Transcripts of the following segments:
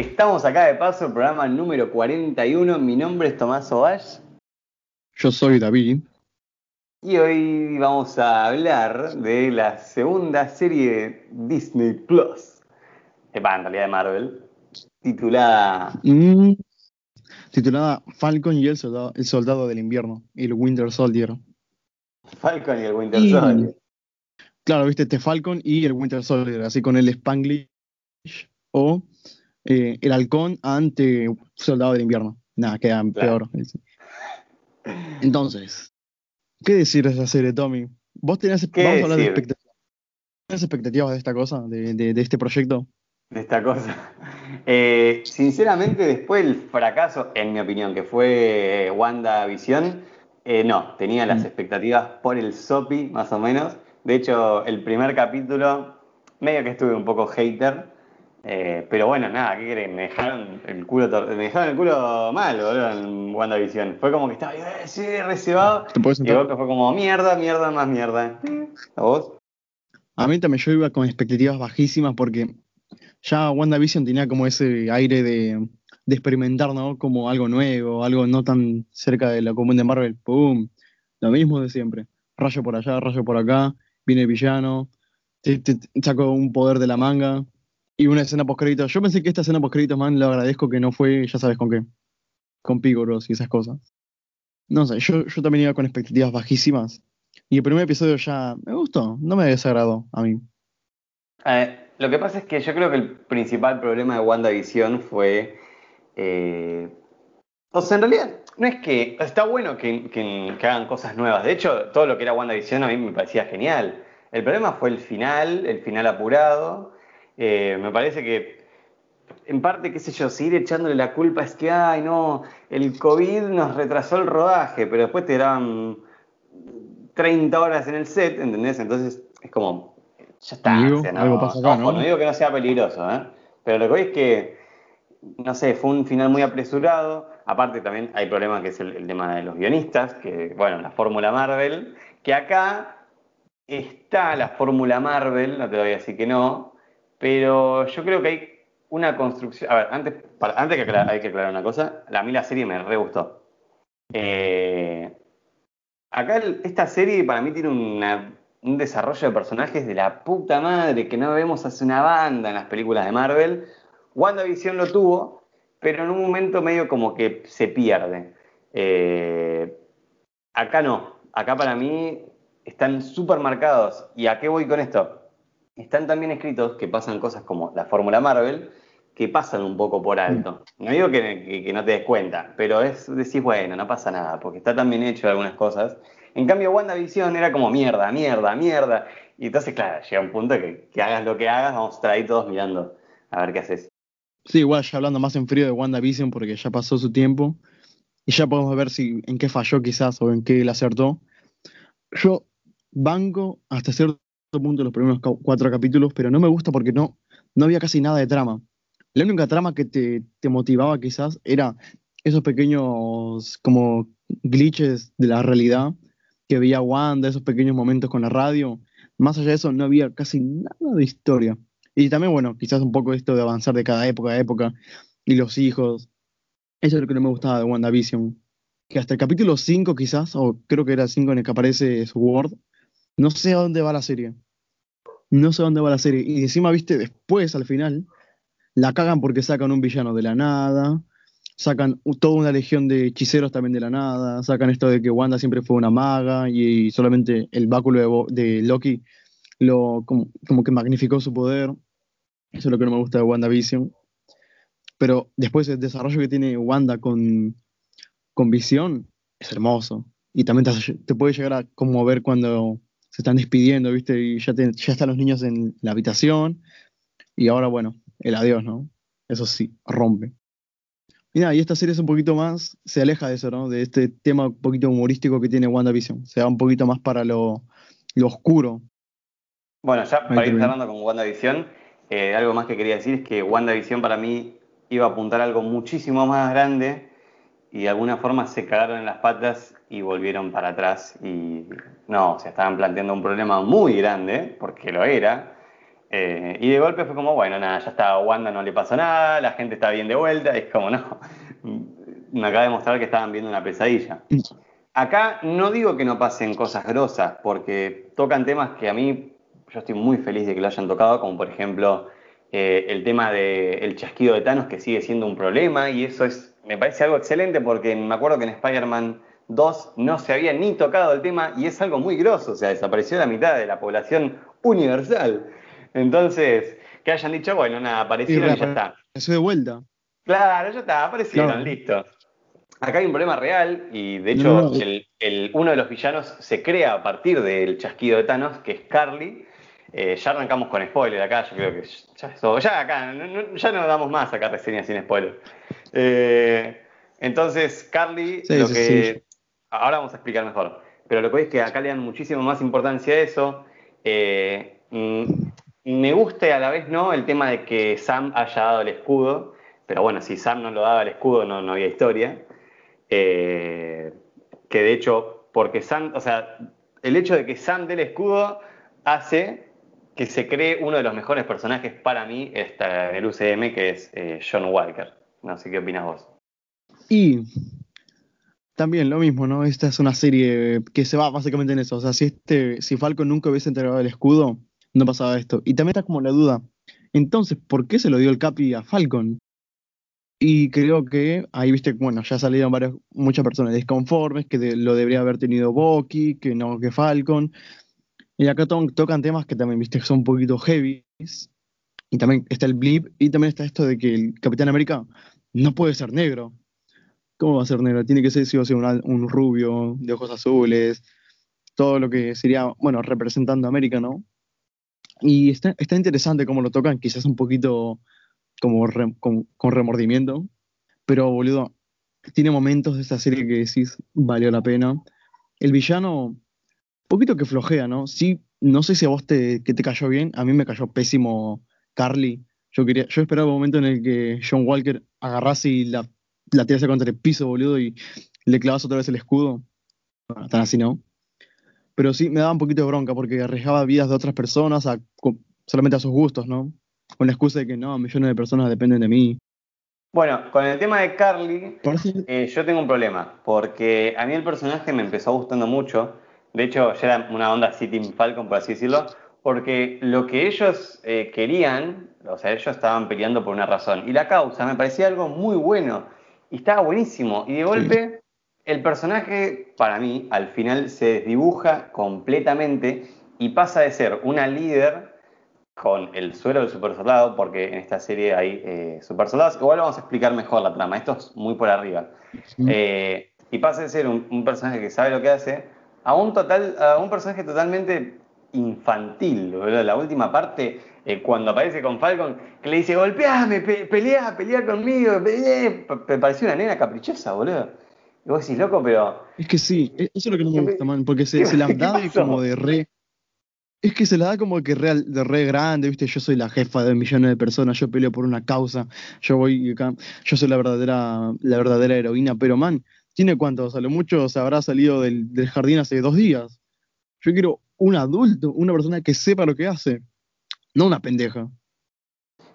estamos acá de paso, programa número 41. Mi nombre es Tomás Ovash. Yo soy David. Y hoy vamos a hablar de la segunda serie de Disney Plus. en realidad de Marvel. Titulada. Mm, titulada Falcon y el soldado, el soldado del invierno. El Winter Soldier. Falcon y el Winter Soldier. Claro, viste, este Falcon y el Winter Soldier, así con el Spanglish o eh, el halcón ante soldado del invierno. Nada, queda peor. Entonces, ¿qué decir de esa serie, Tommy? ¿Vos tenés, vamos a hablar de expectativas, expectativas de esta cosa, de, este proyecto? De esta cosa. Eh, sinceramente, después del fracaso, en mi opinión, que fue eh, WandaVision, eh, no, tenía las mm. expectativas por el SOPI, más o menos. De hecho, el primer capítulo, medio que estuve un poco hater, eh, pero bueno, nada, ¿qué creen? Me dejaron el culo, me dejaron el culo mal, boludo, en WandaVision. Fue como que estaba, eh, sí, reservado. Y luego fue como, mierda, mierda, más mierda. ¿A vos? A mí también yo iba con expectativas bajísimas porque ya WandaVision tenía como ese aire de, de experimentar, ¿no? Como algo nuevo, algo no tan cerca de la común de Marvel. ¡Pum! Lo mismo de siempre. Rayo por allá, rayo por acá, viene el villano, te, saco un poder de la manga, y una escena post Yo pensé que esta escena post man, lo agradezco que no fue, ya sabes con qué. Con Pigoros y esas cosas. No sé, yo, yo también iba con expectativas bajísimas. Y el primer episodio ya me gustó, no me desagradó a mí. lo que pasa es que yo creo que el principal problema de WandaVision fue. Eh, o sea, en realidad, no es que. Está bueno que, que, que, hagan cosas nuevas. De hecho, todo lo que era WandaVision a mí me parecía genial. El problema fue el final, el final apurado. Eh, me parece que, en parte, qué sé yo, seguir echándole la culpa es que, ay, no, el COVID nos retrasó el rodaje, pero después te daban 30 horas en el set, ¿entendés? Entonces es como, ya está. no, algo pasa acá, ¿no? digo que no sea peligroso, ¿eh? Pero lo que voy es que, no sé, fue un final muy apresurado. Aparte también hay problema que es el, el tema de los guionistas, que, bueno, la fórmula Marvel, que acá está la fórmula Marvel, no te voy a decir que no, pero yo creo que hay una construcción. A ver, antes, antes que hay que aclarar una cosa. A mí la serie me re gustó. Eh, acá esta serie para mí tiene un desarrollo de personajes de la puta madre que no vemos hace una banda en las películas de Marvel. WandaVision lo tuvo, pero en un momento medio como que se pierde. Eh, acá no. Acá para mí están súper marcados. ¿Y a qué voy con esto? Están tan bien escritos que pasan cosas como la fórmula Marvel, que pasan un poco por alto. Mm. No digo que, no te des cuenta, pero es decir, bueno, no pasa nada, porque está tan bien hecho algunas cosas. En cambio, WandaVision era como mierda, mierda, mierda. Y entonces, claro, llega un punto que, que hagas lo que hagas, vamos a estar ahí todos mirando a ver qué haces. Sí, igual ya hablando más en frío de WandaVision porque ya pasó su tiempo y ya podemos ver si en qué falló quizás o en qué le acertó. Yo banco hasta cierto punto los primeros cuatro capítulos, pero no me gusta porque no, no había casi nada de trama. La única trama que te, te motivaba quizás era esos pequeños como glitches de la realidad que veía Wanda, esos pequeños momentos con la radio. Más allá de eso, no había casi nada de historia. Y también, bueno, quizás un poco esto de avanzar de cada época a época y los hijos. Eso es lo que no me gustaba de WandaVision. Que hasta el capítulo 5 quizás, o creo que era el 5 en el que aparece Sword, no sé a dónde va la serie. No sé a dónde va la serie. Y encima, viste, después, al final, la cagan porque sacan un villano de la nada, sacan toda una legión de hechiceros también de la nada, sacan esto de que Wanda siempre fue una maga y, solamente el báculo de, Loki lo, como, que magnificó su poder. Eso es lo que no me gusta de WandaVision. Pero después el desarrollo que tiene Wanda con, con Visión es hermoso. Y también te, te puede llegar a conmover cuando se están despidiendo, ¿viste? Y ya, ya están los niños en la habitación. Y ahora, bueno, el adiós, ¿no? Eso sí, rompe. Mira, y esta serie es un poquito más, se aleja de eso, ¿no? De este tema un poquito humorístico que tiene WandaVision. Se va un poquito más para lo, oscuro. Bueno, ya para ir cerrando con WandaVision, eh, algo más que quería decir es que WandaVision para mí iba a apuntar a algo muchísimo más grande y de alguna forma se cagaron en las patas y volvieron para atrás y no, se estaban planteando un problema muy grande, porque lo era, Eh, y de golpe fue como, bueno, nada, ya está, Wanda no le pasó nada, la gente está bien de vuelta, es como, no, me acaba de mostrar que estaban viendo una pesadilla. Acá no digo que no pasen cosas grosas, porque tocan temas que a mí, yo estoy muy feliz de que lo hayan tocado, como por ejemplo eh, el tema del chasquido de Thanos, que sigue siendo un problema, y eso es, me parece algo excelente, porque me acuerdo que en Spider-Man 2 no se había ni tocado el tema, y es algo muy grosso, o sea, desapareció la mitad de la población universal. Entonces, que hayan dicho, bueno, nada, aparecieron y, ya está. Eso de vuelta. Claro, ya está, aparecieron, listo. Acá hay un problema real y de hecho el, uno de los villanos se crea a partir del chasquido de Thanos, que es Carly. Eh, ya arrancamos con spoiler acá, yo creo que ya, ya acá, no, ya no damos más acá reseñas sin spoiler. Eh, entonces, Carly, lo que... Ahora vamos a explicar mejor. Pero lo que es que acá le dan muchísimo más importancia a eso. Eh, mm, me gusta y a la vez no el tema de que Sam haya dado el escudo, pero bueno, si Sam no lo daba el escudo no, no había historia. Eh, que de hecho, porque Sam, o sea, el hecho de que Sam dé el escudo hace que se cree uno de los mejores personajes para mí en el UCM, que es eh, John Walker. No sé qué opinas vos. Y también lo mismo, ¿no? Esta es una serie que se va básicamente en eso. O sea, si este, si Falcon nunca hubiese entregado el escudo, no pasaba esto. Y también está como la duda, entonces, ¿por qué se lo dio el Capi a Falcon? Y creo que ahí viste, bueno, ya salieron varias, muchas personas desconformes, que lo debería haber tenido Bucky, que no que Falcon. Y acá tocan temas que también, viste, son un poquito heavy. Y también está el blip, y también está esto de que el Capitán América no puede ser negro. ¿Cómo va a ser negro? Tiene que ser, si va a un, rubio, de ojos azules, todo lo que sería, bueno, representando a América, ¿no? Y está, está interesante cómo lo tocan, quizás un poquito como con, remordimiento, pero boludo, tiene momentos de esta serie que decís, valió la pena. El villano, poquito que flojea, ¿no? Sí, no sé si a vos te, que te cayó bien, a mí me cayó pésimo Carly. Yo quería, yo esperaba un momento en el que John Walker agarrase y la, la tirase contra el piso, boludo, y le clavas otra vez el escudo. Bueno, tan así no pero sí me daba un poquito de bronca porque arriesgaba vidas de otras personas solamente a sus gustos, ¿no? Con la excusa de que no, millones de personas dependen de mí. Bueno, con el tema de Carly, eh, yo tengo un problema, porque a mí el personaje me empezó gustando mucho. De hecho, ya era una onda así Team Falcon, por así decirlo, porque lo que ellos eh, querían, o sea, ellos estaban peleando por una razón. Y la causa me parecía algo muy bueno, y estaba buenísimo. Y de golpe, el personaje, para mí, al final se desdibuja completamente y pasa de ser una líder con el suelo del super soldado, porque en esta serie hay eh, super soldados. Igual vamos a explicar mejor la trama, esto es muy por arriba. Eh, y pasa de ser un, personaje que sabe lo que hace a un, total, a un personaje totalmente infantil. La última parte, eh, cuando aparece con Falcon, que le dice, golpeame, pelea, pelea conmigo, me pareció una nena caprichosa, boludo. Y vos decís, loco, pero. Es que sí, e-, eso es lo que no me gusta, man, porque se, se la da como de re. Es que se la da como que real, de re grande, viste, yo soy la jefa de millones de personas, yo peleo por una causa, yo voy acá, yo soy la verdadera, la verdadera heroína, pero man, ¿tiene cuánto? A lo mucho se habrá salido del, del jardín hace dos días. Yo quiero un adulto, una persona que sepa lo que hace, no una pendeja.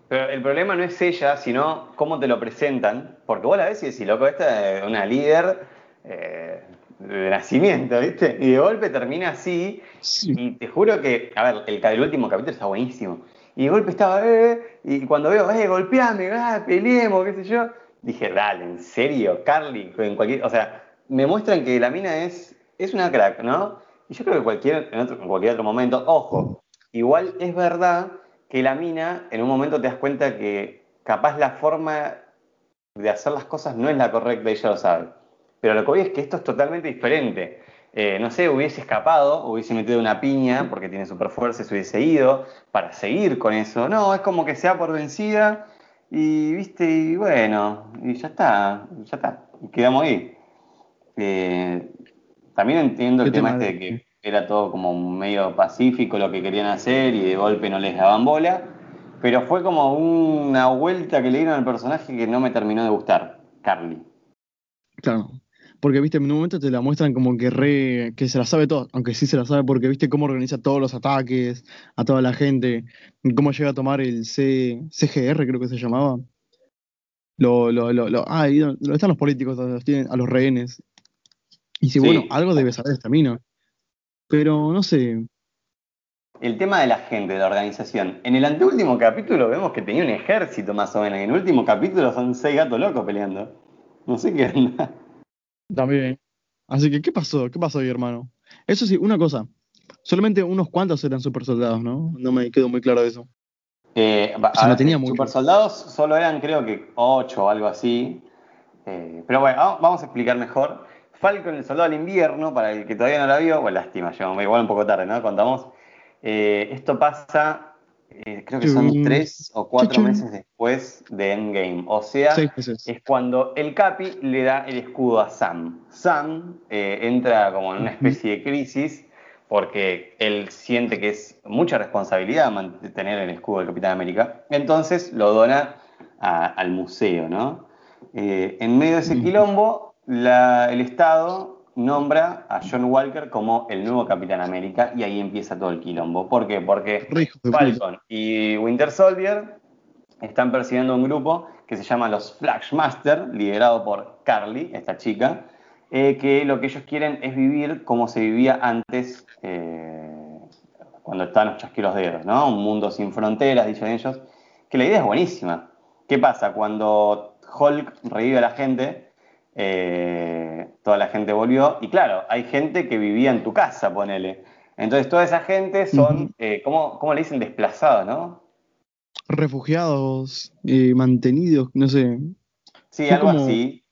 Pero el problema no es ella, sino cómo te lo presentan. Porque vos la ves y decís, loco, esta es una líder eh, de nacimiento, ¿viste? Y de golpe termina así. Y te juro que, a ver, el, último capítulo está buenísimo. Y de golpe estaba, eh, y cuando veo, eh, golpeame, ah, peleemos, qué sé yo. Dije, dale, ¿en serio? Carly, en cualquier. O sea, me muestran que la mina es, es una crack, ¿no? Y yo creo que cualquier, en, en cualquier otro momento, ojo, igual es verdad que la mina, en un momento te das cuenta que capaz la forma de hacer las cosas no es la correcta y ella lo sabe. Pero lo que voy es que esto es totalmente diferente. Eh, no sé, hubiese escapado, hubiese metido una piña porque tiene super fuerza y se hubiese ido para seguir con eso. No, es como que sea por vencida y, viste, y bueno, y ya está, ya está, y quedamos ahí. Eh, también entiendo el tema este de que era todo como medio pacífico lo que querían hacer y de golpe no les daban bola, pero fue como una vuelta que le dieron al personaje que no me terminó de gustar, Carly. Claro. Porque viste, en un momento te la muestran como que re, que se la sabe todo, aunque sí se la sabe porque viste cómo organiza todos los ataques a toda la gente, cómo llega a tomar el C, CGR, creo que se llamaba. Lo, lo, lo, lo, ah, ahí donde están los políticos, donde los tienen a los rehenes. Y si, Sí. bueno, algo debe saber esta mina. Pero no sé, El tema de la gente, de la organización. En el anteúltimo capítulo vemos que tenía un ejército más o menos. Y en el último capítulo son seis gatos locos peleando. No sé qué onda. También. Así que, ¿qué pasó? ¿Qué pasó ahí, hermano? Eso sí, una cosa. Solamente unos cuantos eran super soldados, ¿no? No me quedó muy claro eso. Eh, O sea, no tenía mucho. super soldados solo eran creo que ocho o algo así. Eh, pero bueno, va- vamos a explicar mejor. Falcon, el soldado del invierno, para el que todavía no la vio, bueno, lástima, llegamos igual un poco tarde, ¿no? Contamos. Eh, esto pasa, eh, creo que son tres o cuatro meses después de Endgame. O sea, es cuando el Capi le da el escudo a Sam. Sam eh, entra como en una especie de crisis porque él siente que es mucha responsabilidad mantener el escudo del Capitán América. Entonces lo dona a- al museo, ¿no? Eh, en medio de ese quilombo, la- el Estado nombra a John Walker como el nuevo Capitán América y ahí empieza todo el quilombo. ¿Por qué? Porque. Falcon y Winter Soldier están persiguiendo un grupo que se llama los Flashmaster, liderado por Carly, esta chica, eh, que lo que ellos quieren es vivir como se vivía antes, eh, cuando estaban los chasquiros dedos, ¿no? Un mundo sin fronteras, dicen ellos, que la idea es buenísima. ¿Qué pasa? Cuando Hulk revive a la gente, eh, toda la gente volvió, y claro, hay gente que vivía en tu casa, ponele. Entonces toda esa gente son, eh, ¿cómo, cómo le dicen? Desplazados, ¿no? Refugiados, eh, mantenidos, no sé. Sí, algo como- así,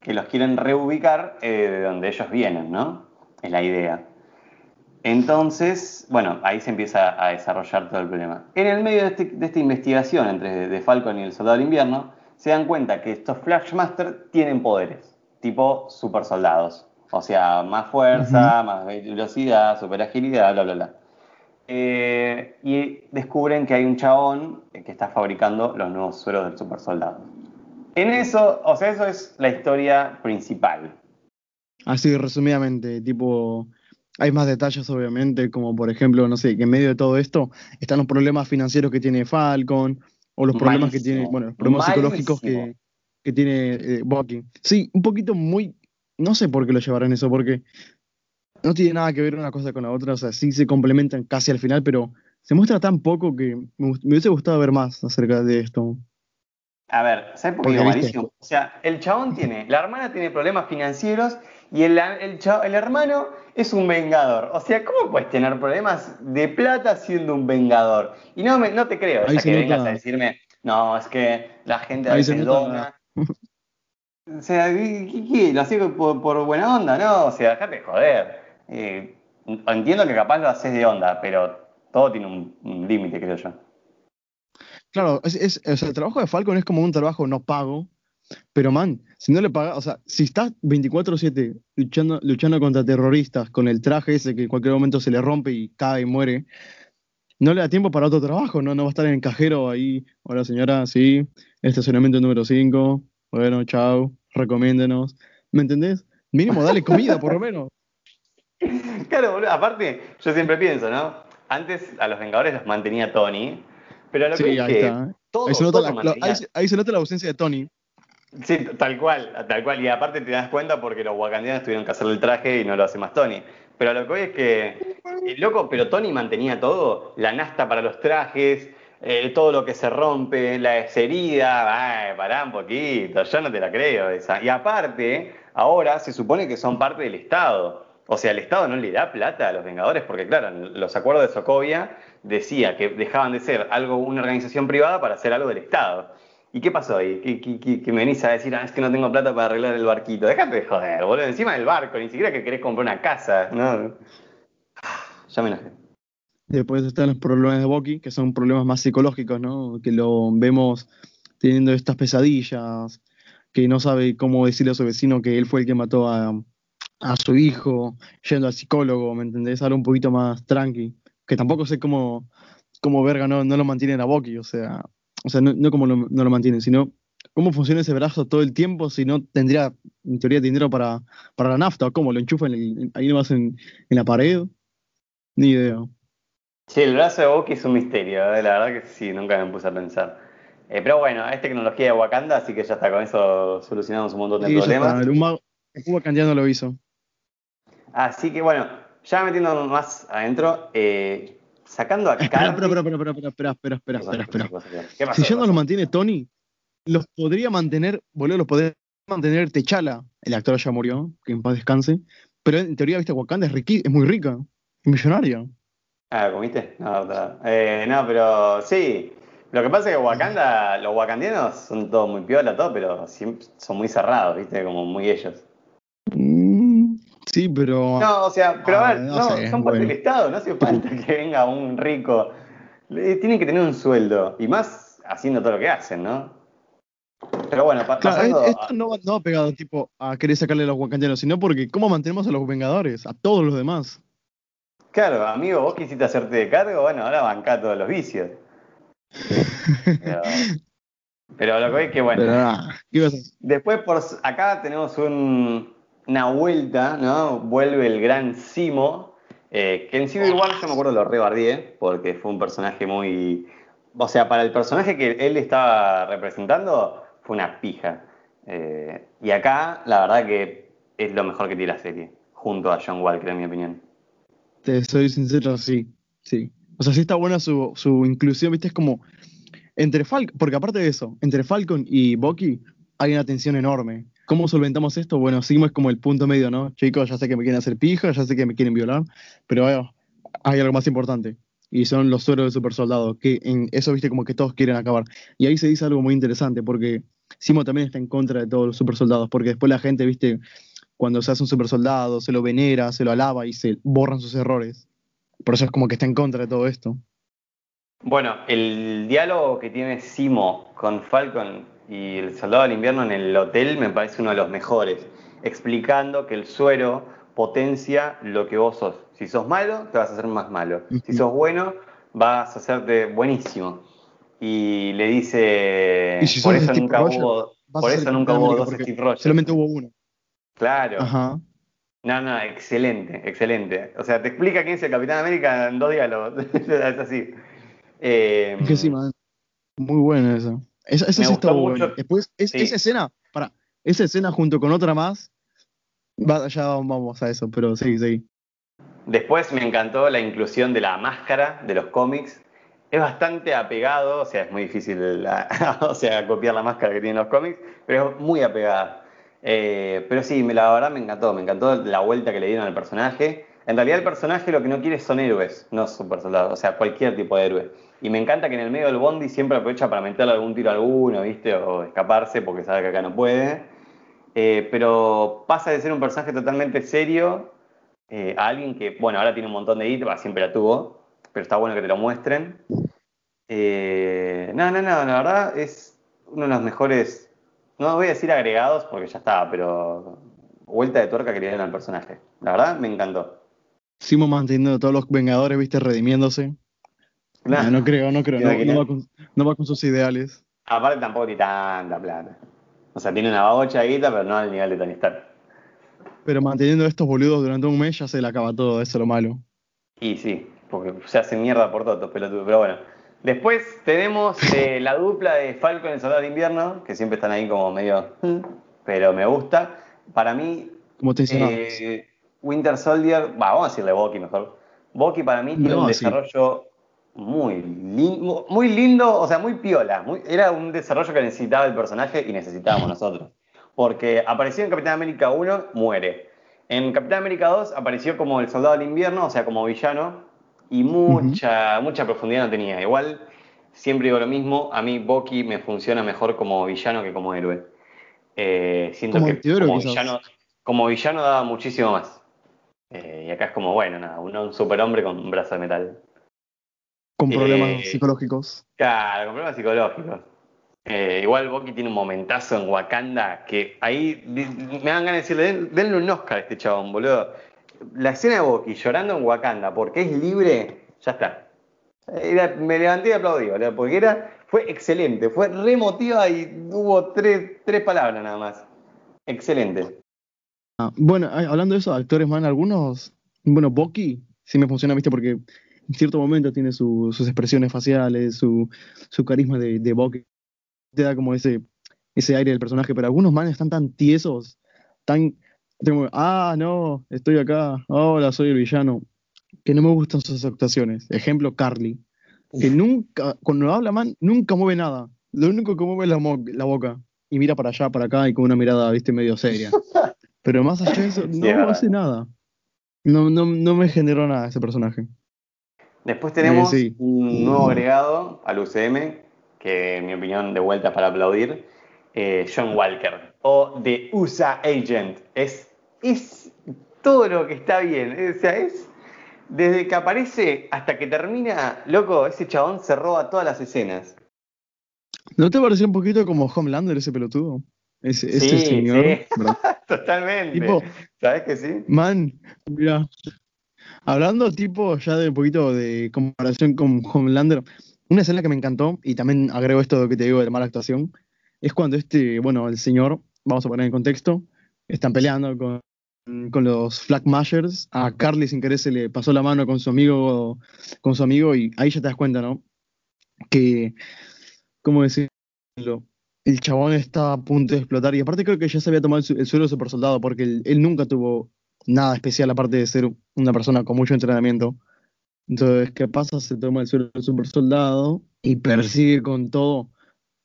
que los quieren reubicar eh, de donde ellos vienen, ¿no? Es la idea. Entonces, bueno, ahí se empieza a desarrollar todo el problema. En el medio de, este- de esta investigación entre de Falcon y el Soldado del Invierno, se dan cuenta que estos Flashmaster tienen poderes, tipo super soldados. O sea, más fuerza, más velocidad, super agilidad, bla, bla, bla. Eh, y descubren que hay un chabón que está fabricando los nuevos sueros del super soldado. En eso, o sea, eso es la historia principal. Así resumidamente, tipo, hay más detalles obviamente, como por ejemplo, no sé, que en medio de todo esto están los problemas financieros que tiene Falcon, o los problemas que tiene, bueno, los problemas psicológicos que, que tiene eh, Bucky. Sí, un poquito muy, no sé por qué lo llevarán eso, porque no tiene nada que ver una cosa con la otra, o sea, sí se complementan casi al final, pero se muestra tan poco que me, gust- me hubiese gustado ver más acerca de esto. A ver, ¿sabes por qué malísimo? O sea, el chabón tiene, la hermana tiene problemas financieros y el, el, el hermano es un vengador. O sea, ¿cómo puedes tener problemas de plata siendo un vengador? Y no, me, no te creo, se que nota- vengas a decirme, no, es que la gente a veces dona. O sea, ¿qué? ¿Lo hacía por, por buena onda? No, o sea, déjate de joder. Eh, entiendo que capaz lo haces de onda, pero todo tiene un, un límite, creo yo. Claro, es, el trabajo de Falcon es como un trabajo no pago, pero man, si no le pagas, o sea, si estás 24/7 luchando, luchando contra terroristas con el traje ese que en cualquier momento se le rompe y cae y muere, no le da tiempo para otro trabajo, ¿no? No va a estar en el cajero ahí, hola señora, sí, estacionamiento número 5, bueno, chao, recomiéndenos, ¿me entendés? Mínimo dale comida, por lo menos. Claro, boludo. Aparte, yo siempre pienso, ¿no? Antes a los Vengadores los mantenía Tony, pero lo que Sí, es que todo, Ahí se, nota la, la- ahí se nota la ausencia de Tony. Sí, tal cual, tal cual. Y aparte te das cuenta porque los wakandianos tuvieron que hacerle el traje y no lo hace más Tony. Pero lo que voy es que, el loco, pero Tony mantenía todo, la nasta para los trajes, eh, todo lo que se rompe, la herida, ay, pará un poquito, yo no te la creo esa. Y aparte, ahora se supone que son parte del Estado. O sea, el Estado no le da plata a los Vengadores porque, claro, los acuerdos de Sokovia decía que dejaban de ser algo una organización privada para ser algo del Estado. ¿Y qué pasó ahí? ¿Qué, qué- qué- que me venís a decir, ah, es que no tengo plata para arreglar el barquito? Déjate de joder, boludo, encima del barco, ni siquiera que querés comprar una casa, ¿no? Ya me enojé. Después están los problemas de Bucky, que son problemas más psicológicos, ¿no? Que lo vemos teniendo estas pesadillas, que no sabe cómo decirle a su vecino que él fue el que mató a, a su hijo, yendo al psicólogo, ¿me entendés? Algo un poquito más tranqui. Que tampoco sé cómo, cómo verga no, no lo mantienen a Bucky, o sea, o sea no, no como lo, no lo mantienen, sino ¿Cómo funciona ese brazo todo el tiempo si no tendría, en teoría, dinero para, para la nafta? ¿O cómo? ¿Lo enchufan en ahí nomás en, en la pared? Ni idea. Sí, el brazo de Bucky es un misterio, eh, la verdad que sí, nunca me puse a pensar. Eh, pero bueno, es tecnología de Wakanda, así que ya está, con eso solucionamos un montón de Sí, problemas. el el wakandiano lo hizo. Así que bueno, ya metiendo más adentro, eh, sacando a Carly- espera, espera, espera, espera, espera, espera, espera, espera. Si ya no los mantiene Tony, los podría mantener, boludo, los podría mantener Techala. El actor ya murió, que en paz descanse. Pero en teoría, viste, Wakanda es, riqui- es muy rica, es millonaria. Ah, ¿comiste? No, no. Eh, no, pero sí. Lo que pasa es que Wakanda, los wakandianos son todos muy piola, todo, pero son muy cerrados, ¿viste? Como muy ellos. Mm, sí, pero. No, o sea, pero a Ah, ver, no no, sé, son parte bueno. del Estado, no hace falta que venga un rico. Tienen que tener un sueldo, y más haciendo todo lo que hacen, ¿no? Pero bueno, pa- Claro, pasando es- esto a- no va, no pegado tipo a querer sacarle a los wakandianos, sino porque ¿cómo mantenemos a los Vengadores? A todos los demás. Claro, amigo, vos quisiste hacerte de cargo, bueno, ahora bancá todos los vicios. Pero, pero lo que es que, bueno, Pero nada, ¿qué ibas a hacer? después por acá tenemos un- una vuelta, ¿no? Vuelve el gran Simo, eh, que en Civil War yo me acuerdo lo rebardié, porque fue un personaje muy... O sea, para el personaje que él estaba representando, fue una pija. Eh, y acá, la verdad que es lo mejor que tiene la serie, junto a John Walker, en mi opinión. Te soy sincero, sí, sí. O sea, sí está buena su, su inclusión, ¿viste? Es como entre Falcon, porque aparte de eso, entre Falcon y Bucky hay una tensión enorme. ¿Cómo solventamos esto? Bueno, es como el punto medio, ¿no? Chicos, ya sé que me quieren hacer pija, ya sé que me quieren violar, pero hay, hay algo más importante. Y son los sueros del super soldado, que en eso, viste, como que todos quieren acabar. Y ahí se dice algo muy interesante, porque Simo también está en contra de todos los super soldados, porque después la gente, viste, cuando se hace un super soldado, se lo venera, se lo alaba y se borran sus errores. Por eso es como que está en contra de todo esto. Bueno, el diálogo que tiene Simo con Falcon y el Soldado del Invierno en el hotel me parece uno de los mejores, explicando que el suero potencia lo que vos sos. Si sos malo, te vas a hacer más malo. Si sos bueno, vas a hacerte buenísimo. Y le dice, Y si por eso nunca Rogers, hubo, por eso nunca hubo dos Steve Rogers. Solamente hubo uno. Claro. Ajá. No, no, excelente, excelente. O sea, te explica quién es el Capitán América en dos diálogos. es así. Eh, Es que sí, man. Muy buena esa. Esa, sí mucho. Después, es- Sí. esa escena, para, esa escena junto con otra más, va- ya vamos a eso, pero sí, sí. Después me encantó la inclusión de la máscara de los cómics. Es bastante apegado, o sea, es muy difícil la- o sea, copiar la máscara que tienen los cómics, pero es muy apegada. Eh, pero sí, me- la verdad me encantó, me encantó la vuelta que le dieron al personaje. En realidad el personaje lo que no quiere son héroes, no super soldados, o sea, cualquier tipo de héroe. Y me encanta que en el medio del bondi siempre aprovecha para meterle algún tiro a alguno, ¿viste? O escaparse porque sabe que acá no puede. Eh, pero pasa de ser un personaje totalmente serio eh, a alguien que, bueno, ahora tiene un montón de hit, siempre la tuvo, pero está bueno que te lo muestren. Eh, no, no, no, la verdad es uno de los mejores, no voy a decir agregados porque ya está, pero vuelta de tuerca que le dieron al personaje. La verdad me encantó. Simo manteniendo a todos los Vengadores, viste, redimiéndose. No, no creo, no creo. ¿Te No, va con, no va con sus ideales. Aparte tampoco tiene tanta plata. O sea, tiene una babocha de guita, pero no al nivel de Tony Stark. Pero manteniendo a estos boludos durante un mes ya se le acaba todo, eso es lo malo. Y sí, porque se hacen mierda por todos pelotudos, pero bueno. Después tenemos eh, la dupla de Falcon y el Soldado de Invierno, que siempre están ahí como medio... Pero me gusta. Para mí, Como te eh, Winter Soldier, va, vamos a decirle Bucky mejor. Bucky para mí tiene No, un sí. Muy, lindo, muy lindo, o sea, muy piola. muy- era un desarrollo que necesitaba el personaje y necesitábamos nosotros. Porque apareció en Capitán América 1, muere. En Capitán América 2 apareció como el Soldado del Invierno, o sea, como villano, y mucha, mucha profundidad no tenía. Igual, siempre digo lo mismo, a mí Bucky me funciona mejor como villano que como héroe. Eh, siento Como que como quizás. villano, como villano daba muchísimo más. Eh, y acá es como, bueno, nada, un, un superhombre con un brazo de metal. Con problemas eh, psicológicos. Claro, con problemas psicológicos. Eh, igual Bucky tiene un momentazo en Wakanda que ahí me dan ganas de decirle, "Den- denle un Oscar a este chabón, boludo. La escena de Bucky llorando en Wakanda porque es libre, ya está. Era- me levanté y aplaudí, boludo, porque era, fue excelente, fue remotiva y hubo tres, tres palabras nada más. Excelente. Ah, bueno, hablando de eso, actores, man, algunos, bueno, Bucky sí me funciona, viste, porque en cierto momento tiene sus expresiones faciales, su, su carisma de, de Bucky, te da como ese, ese aire del personaje, pero algunos manes están tan tiesos, tan, ah, no, estoy acá, hola, soy el villano, que no me gustan sus actuaciones. Ejemplo, Carly, que nunca, cuando habla man, nunca mueve nada, lo único que mueve es la, la boca y mira para allá, para acá y con una mirada, viste, medio seria. Pero más allá de eso, no hace nada. No, no, no me generó nada ese personaje. Después tenemos eh, un nuevo agregado al UCM, que en mi opinión de vuelta para aplaudir, eh, John Walker, o The USA Agent. Es, es todo lo que está bien, o sea, es desde que aparece hasta que termina, loco, ese chabón se roba todas las escenas. ¿No te pareció un poquito como Homelander ese pelotudo? Ese, ese señor. Sí. Totalmente. ¿Sabes que sí? Man, mira. Hablando tipo ya de un poquito de comparación con Homelander, una escena que me encantó, y también agrego esto que te digo de mala actuación, es cuando este, bueno, el señor, vamos a poner en contexto, están peleando con, con los Flag Mashers, a Carly sin querer se le pasó la mano con su amigo, con su amigo, y ahí ya te das cuenta, ¿no? Que, ¿cómo decirlo? el chabón está a punto de explotar. Y aparte creo que ya se había tomado el, suelo super soldado, porque él, nunca tuvo nada especial aparte de ser una persona con mucho entrenamiento. Entonces, ¿qué pasa? Se toma el suelo de super soldado y persigue con todo.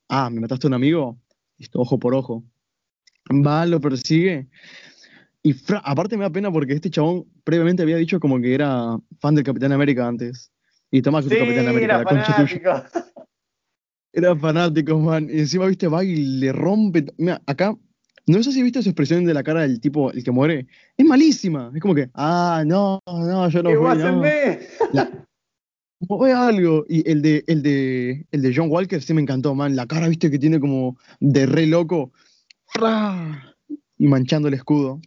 Ah, ¿me mataste a un amigo? Listo, ojo por ojo. Va, lo persigue. Y aparte me da pena porque este chabón previamente había dicho como que era fan del Capitán América antes. Y toma sí, Capitán América, la concha tuya. Era fanático, man. Y encima, viste, va y le rompe. Mira, acá, no sé si viste esa expresión de la cara del tipo, el que muere. Es malísima. Es como que, ah, no, no, yo no fui, no. La, mueve algo. Y el de, el de, el de John Walker sí me encantó, man. La cara, viste, que tiene como de re loco. Y manchando el escudo.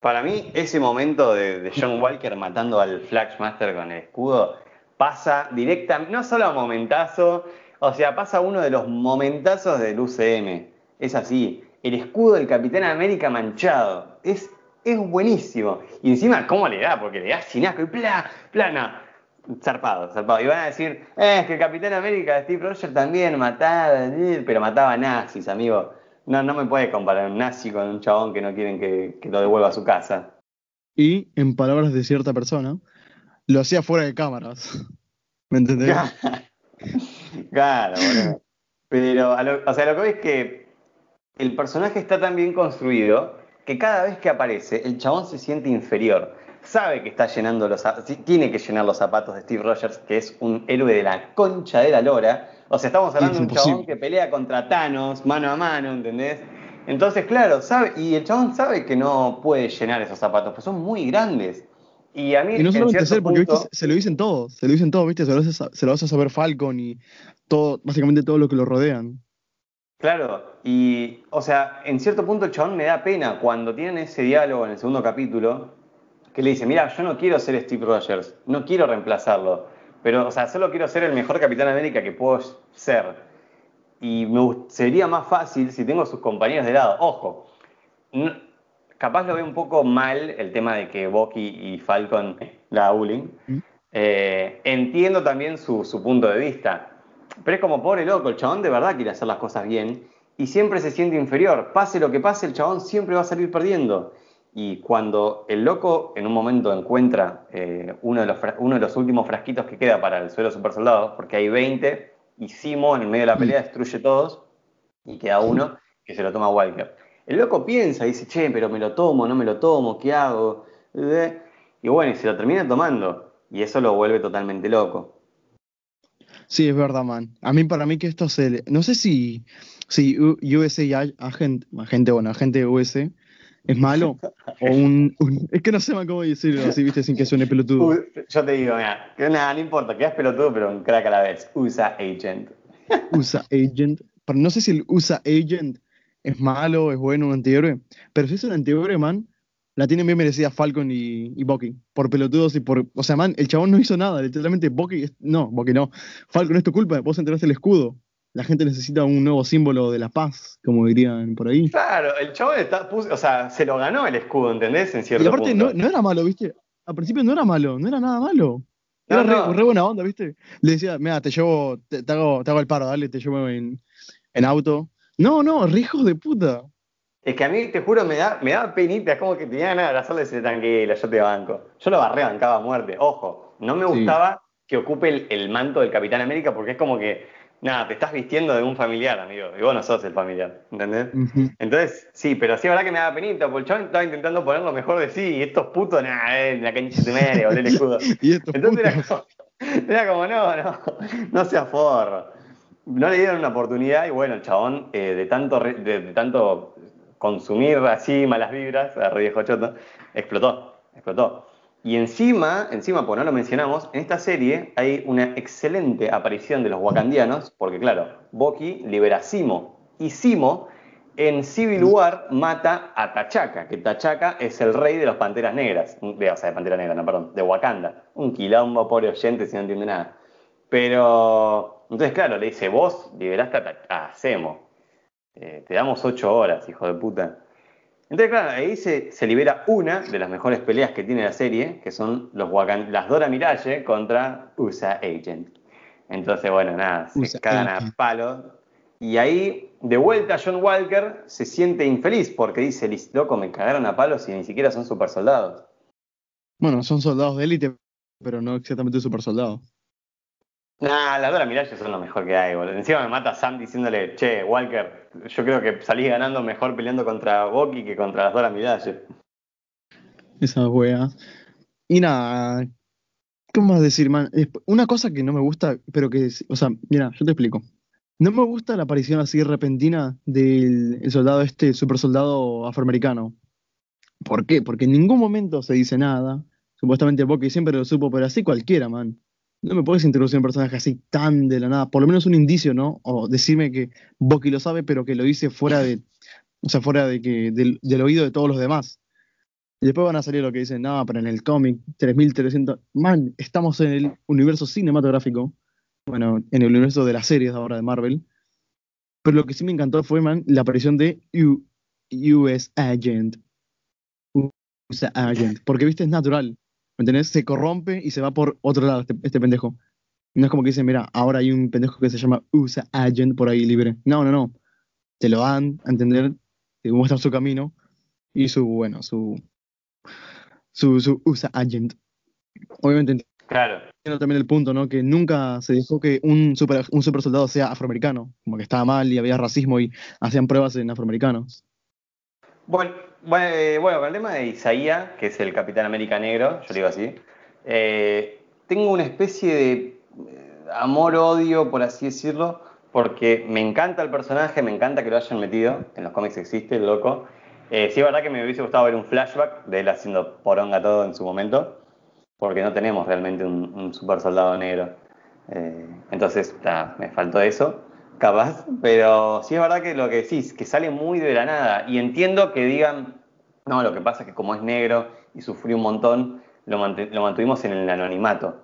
Para mí, ese momento de, de John Walker matando al Flashmaster con el escudo pasa directamente, no solo a momentazo, o sea, pasa uno de los momentazos del UCM. Es así. El escudo del Capitán América manchado. Es, es buenísimo. Y encima, ¿cómo le da? Porque le da sin asco y pla, plana. Zarpado, zarpado. Y van a decir, eh, es que el Capitán América de Steve Rogers también mataba, eh, pero mataba nazis, amigo. No, no me puedes comparar un nazi con un chabón que no quieren que, que lo devuelva a su casa. Y, en palabras de cierta persona, lo hacía fuera de cámaras. ¿Me entendés? Claro, bueno. Pero, o sea, lo que veo es que el personaje está tan bien construido que cada vez que aparece, el chabón se siente inferior. Sabe que está llenando los tiene que llenar los zapatos de Steve Rogers, que es un héroe de la concha de la lora. O sea, estamos hablando de un chabón que pelea contra Thanos mano a mano, ¿entendés? Entonces, claro, sabe, y el chabón sabe que no puede llenar esos zapatos, pues son muy grandes. Y a mí, y no solamente ser, porque se lo dicen todos, se lo dicen todos, ¿viste? Se lo, hace, se lo a saber Falcon y todo, básicamente todo lo que lo rodean. Claro, y, o sea, en cierto punto el chabón me da pena cuando tienen ese diálogo en el segundo capítulo, que le dice, mira, yo no quiero ser Steve Rogers, no quiero reemplazarlo, pero, o sea, solo quiero ser el mejor Capitán América que puedo ser. Y me sería más fácil si tengo a sus compañeros de lado. Ojo, capaz lo veo un poco mal el tema de que Bucky y Falcon la bullying. ¿Mm? Eh, entiendo también su, punto de vista. Pero es como pobre loco, el chabón de verdad quiere hacer las cosas bien y siempre se siente inferior. Pase lo que pase, el chabón siempre va a salir perdiendo. Y cuando el loco en un momento encuentra eh, uno, de los uno de los últimos frasquitos que queda para el suelo super soldado, porque hay 20, y Simo en el medio de la pelea destruye todos, y queda uno que se lo toma Walker. El loco piensa, dice, che, pero me lo tomo, no me lo tomo, ¿qué hago? Y bueno, y se lo termina tomando. Y eso lo vuelve totalmente loco. Sí, es verdad, man. A mí, para mí que esto se... No sé si, si USA agente, agente, bueno, agente US es malo o un, Es que no sé cómo decirlo así, viste, sin que suene pelotudo. Yo te digo, mira, que nada, no importa, que es pelotudo, pero un crack a la vez. USA Agent. USA Agent. Pero no sé si el USA Agent es malo, es bueno, un antihéroe. Pero si es un antihéroe, man, la tienen bien merecida Falcon y, y Bucky, por pelotudos y por, o sea, man, el chabón no hizo nada, literalmente Bucky, no, Bucky no, Falcon es tu culpa, vos entregaste el escudo, la gente necesita un nuevo símbolo de la paz, como dirían por ahí. Claro, el chabón está, o sea, se lo ganó el escudo, ¿entendés? En cierto y aparte punto. No, no era malo, ¿viste? Al principio no era malo, no era nada malo. Era No, re, no. re buena onda, ¿viste? Le decía, mira, te llevo, te, te hago, te hago el paro, dale, te llevo en, en auto. No, no, re hijos de puta. Es que a mí, te juro, me da, me da penita, es como que tenía ganas de abrazarle y decirle, tranquila, yo te banco. Yo lo barré, bancaba a muerte. Ojo, no me Sí. gustaba que ocupe el, el manto del Capitán América porque es como que, nada, te estás vistiendo de un familiar, amigo, y vos no sos el familiar, ¿entendés? Entonces, sí, pero sí, verdad que me da penita, porque el chabón estaba intentando poner lo mejor de sí, y estos putos, nada, eh, la cancha de madre, el escudo. Y estos Entonces era como, era como, no, no, no seas forro. No le dieron una oportunidad y bueno, el chabón, eh, de, tanto, de tanto consumir así malas vibras, a viejo choto, explotó, explotó. Y encima, encima, pues no lo mencionamos, en esta serie hay una excelente aparición de los wakandianos, porque claro, Bucky libera a Simo, y Simo en Civil War mata a T'Chaka, que T'Chaka es el rey de los Panteras Negras, de, o sea, de Pantera Negra, no, perdón, de Wakanda. Un quilombo, pobre oyente, si no entiende nada. Pero, entonces, claro, le dice, vos liberaste a, a Zemo. Eh, te damos ocho horas, hijo de puta. Entonces, claro, ahí se, se libera una de las mejores peleas que tiene la serie, que son los Wakan- las Dora Milaje contra USA Agent. Entonces, bueno, nada, se USA cagan a palos. Y ahí, de vuelta, John Walker se siente infeliz porque dice, "Lis- loco, me cagaron a palos y ni siquiera son super soldados. Bueno, son soldados de élite, pero no exactamente super soldados. Nah, las Dora Milaje son lo mejor que hay, boludo. Encima me mata Sam diciéndole, che, Walker, yo creo que salís ganando mejor peleando contra Bucky que contra las Dora Milaje. Esa wea. Y nada, ¿cómo vas a decir, man? Una cosa que no me gusta, pero que, o sea, mira, yo te explico. No me gusta la aparición así repentina del el soldado este, super soldado afroamericano. ¿Por qué? Porque en ningún momento se dice nada. Supuestamente Bucky siempre lo supo, pero así cualquiera, man. No me puedes introducir un personaje así tan de la nada. Por lo menos un indicio, ¿no? O decirme que Bucky lo sabe, pero que lo dice fuera de, o sea, fuera de que, del, oído de todos los demás. Y después van a salir lo que dicen, no, pero en el cómic, 3300. Man, estamos en el universo cinematográfico. Bueno, en el universo de las series ahora de Marvel. Pero lo que sí me encantó fue, man, la aparición de US Agent. US Agent. Porque, viste, es natural. ¿Me entendés? Se corrompe y se va por otro lado este, este pendejo. No es como que dicen, mira, ahora hay un pendejo que se llama USA Agent por ahí libre. No, no, no. Te lo dan a entender, te muestran su camino y su, bueno, su, su, su USA Agent. Obviamente Claro. entiendo también el punto, ¿no? Que nunca se dejó que un super, un super soldado sea afroamericano. Como que estaba mal y había racismo y hacían pruebas en afroamericanos. Bueno, bueno, eh, bueno, con el tema de Isaías, que es el Capitán América Negro, yo digo así, eh, tengo una especie de eh, amor-odio, por así decirlo, porque me encanta el personaje, me encanta que lo hayan metido, en los cómics existe, el loco. Eh, sí es verdad que me hubiese gustado ver un flashback de él haciendo poronga todo en su momento, porque no tenemos realmente un, un super soldado negro. Entonces, me faltó eso, capaz, pero sí es verdad que lo que decís, que sale muy de la nada, y entiendo que digan, no, lo que pasa es que como es negro y sufrió un montón, lo, mant- lo mantuvimos en el anonimato.